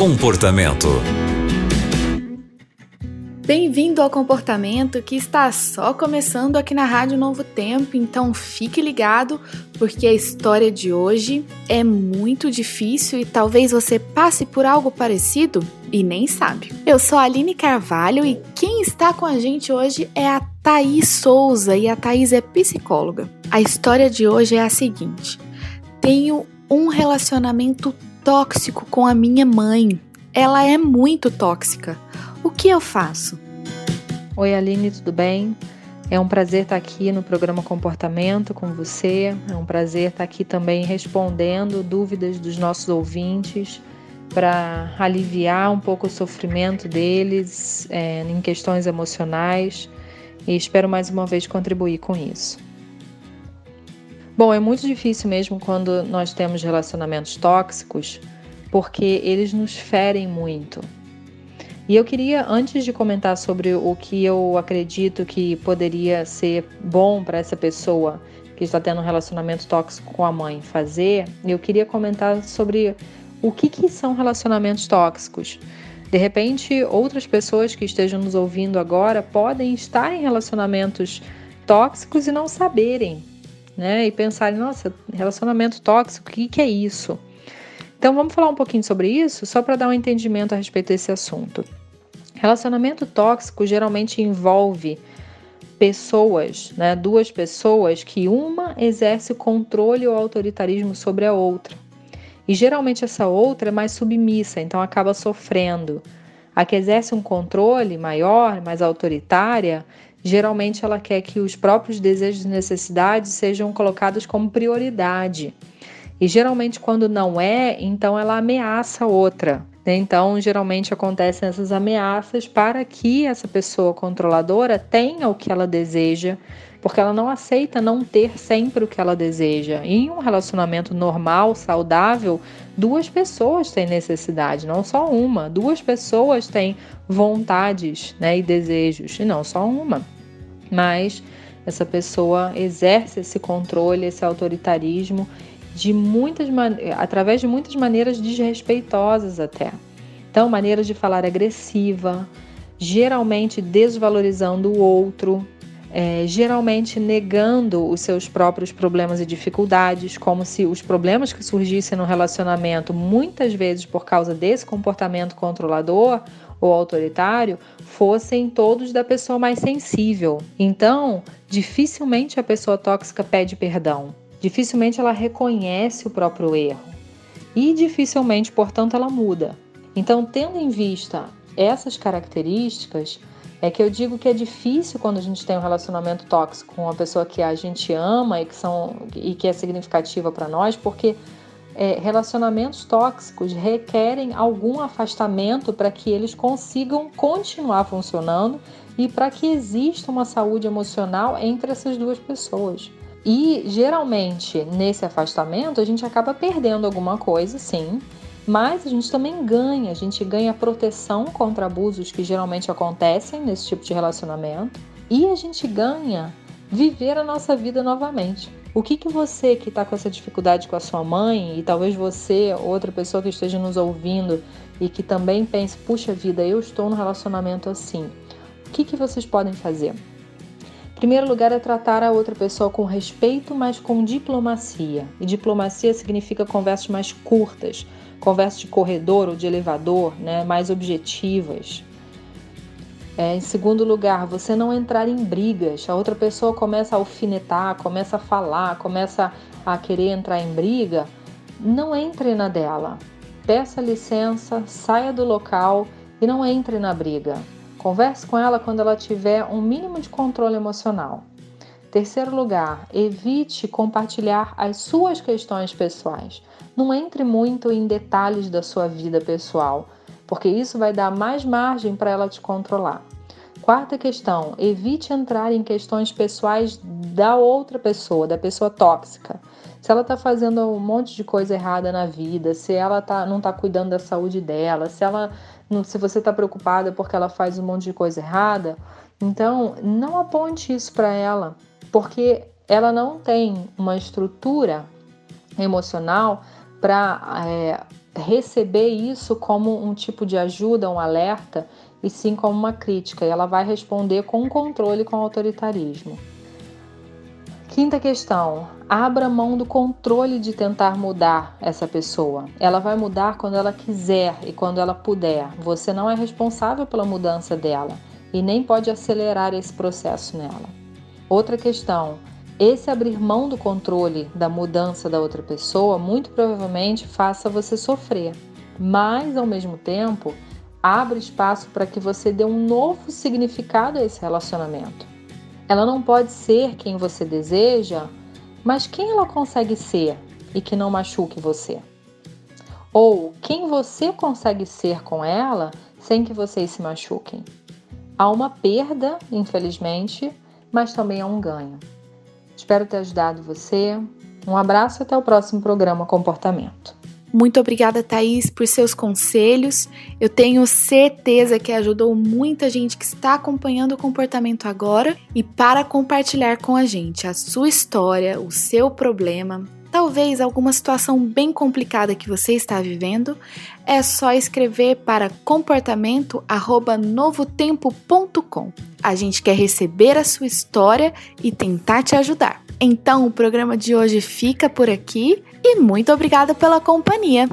Comportamento. Bem-vindo ao Comportamento que está só começando aqui na Rádio Novo Tempo, então fique ligado porque a história de hoje é muito difícil e talvez você passe por algo parecido e nem sabe. Eu sou a Aline Carvalho e quem está com a gente hoje é a Thaís Souza e a Thaís é psicóloga. A história de hoje é a seguinte: tenho um relacionamento tóxico com a minha mãe. Ela é muito tóxica. O que eu faço? Oi, Aline, tudo bem? É um prazer estar aqui no programa Comportamento com você. É um prazer estar aqui também respondendo dúvidas dos nossos ouvintes para aliviar um pouco o sofrimento deles é, em questões emocionais e espero mais uma vez contribuir com isso. Bom, é muito difícil mesmo quando nós temos relacionamentos tóxicos, porque eles nos ferem muito. E eu queria, antes de comentar sobre o que eu acredito que poderia ser bom para essa pessoa que está tendo um relacionamento tóxico com a mãe fazer, eu queria comentar sobre o que, que são relacionamentos tóxicos. De repente, outras pessoas que estejam nos ouvindo agora podem estar em relacionamentos tóxicos e não saberem, né? E pensarem, nossa, relacionamento tóxico, o que, que é isso? Então vamos falar um pouquinho sobre isso, só para dar um entendimento a respeito desse assunto. Relacionamento tóxico geralmente envolve pessoas, né, duas pessoas que uma exerce controle ou autoritarismo sobre a outra. E geralmente essa outra é mais submissa, então acaba sofrendo. A que exerce um controle maior, mais autoritária, geralmente ela quer que os próprios desejos e necessidades sejam colocados como prioridade. E geralmente, quando não é, então ela ameaça outra. Né? Então, geralmente acontecem essas ameaças para que essa pessoa controladora tenha o que ela deseja, porque ela não aceita não ter sempre o que ela deseja. Em um relacionamento normal, saudável, duas pessoas têm necessidade, não só uma. Duas pessoas têm vontades né, e desejos, e não só uma. Mas essa pessoa exerce esse controle, esse autoritarismo de muitas através de muitas maneiras desrespeitosas até. Então, maneiras de falar agressiva, geralmente desvalorizando o outro, é, geralmente negando os seus próprios problemas e dificuldades, como se os problemas que surgissem no relacionamento, muitas vezes por causa desse comportamento controlador ou autoritário, fossem todos da pessoa mais sensível. Então, dificilmente a pessoa tóxica pede perdão. Dificilmente ela reconhece o próprio erro e dificilmente, portanto, ela muda. Então, tendo em vista essas características, é que eu digo que é difícil quando a gente tem um relacionamento tóxico com uma pessoa que a gente ama e que, são, e que é significativa para nós, porque é, relacionamentos tóxicos requerem algum afastamento para que eles consigam continuar funcionando e para que exista uma saúde emocional entre essas duas pessoas. E geralmente nesse afastamento a gente acaba perdendo alguma coisa, sim, mas a gente também ganha, a gente ganha proteção contra abusos que geralmente acontecem nesse tipo de relacionamento e a gente ganha viver a nossa vida novamente. O que, que você que está com essa dificuldade com a sua mãe e talvez você, outra pessoa que esteja nos ouvindo e que também pense, puxa vida, eu estou no relacionamento assim. O que, que vocês podem fazer? primeiro lugar é tratar a outra pessoa com respeito, mas com diplomacia. E diplomacia significa conversas mais curtas, conversas de corredor ou de elevador, né, mais objetivas. É, em segundo lugar, você não entrar em brigas. A outra pessoa começa a alfinetar, começa a falar, começa a querer entrar em briga. Não entre na dela. Peça licença, saia do local e não entre na briga. Converse com ela quando ela tiver um mínimo de controle emocional. Terceiro lugar, evite compartilhar as suas questões pessoais. Não entre muito em detalhes da sua vida pessoal, porque isso vai dar mais margem para ela te controlar. Quarta questão: evite entrar em questões pessoais da outra pessoa, da pessoa tóxica. Se ela está fazendo um monte de coisa errada na vida, se ela tá, não está cuidando da saúde dela, se ela se você está preocupada porque ela faz um monte de coisa errada, então não aponte isso para ela, porque ela não tem uma estrutura emocional para é, receber isso como um tipo de ajuda, um alerta, e sim como uma crítica. E ela vai responder com controle, com autoritarismo. Quinta questão: abra mão do controle de tentar mudar essa pessoa. Ela vai mudar quando ela quiser e quando ela puder. Você não é responsável pela mudança dela e nem pode acelerar esse processo nela. Outra questão: esse abrir mão do controle da mudança da outra pessoa muito provavelmente faça você sofrer, mas ao mesmo tempo abre espaço para que você dê um novo significado a esse relacionamento. Ela não pode ser quem você deseja, mas quem ela consegue ser e que não machuque você? Ou quem você consegue ser com ela sem que vocês se machuquem? Há uma perda, infelizmente, mas também há um ganho. Espero ter ajudado você. Um abraço e até o próximo programa Comportamento. Muito obrigada, Thaís, por seus conselhos. Eu tenho certeza que ajudou muita gente que está acompanhando o comportamento agora e para compartilhar com a gente a sua história, o seu problema, talvez alguma situação bem complicada que você está vivendo, é só escrever para comportamento@novotempo.com. A gente quer receber a sua história e tentar te ajudar. Então, o programa de hoje fica por aqui e muito obrigada pela companhia.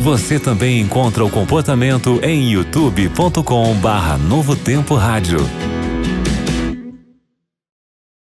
Você também encontra o comportamento em youtube.com/novotempo rádio.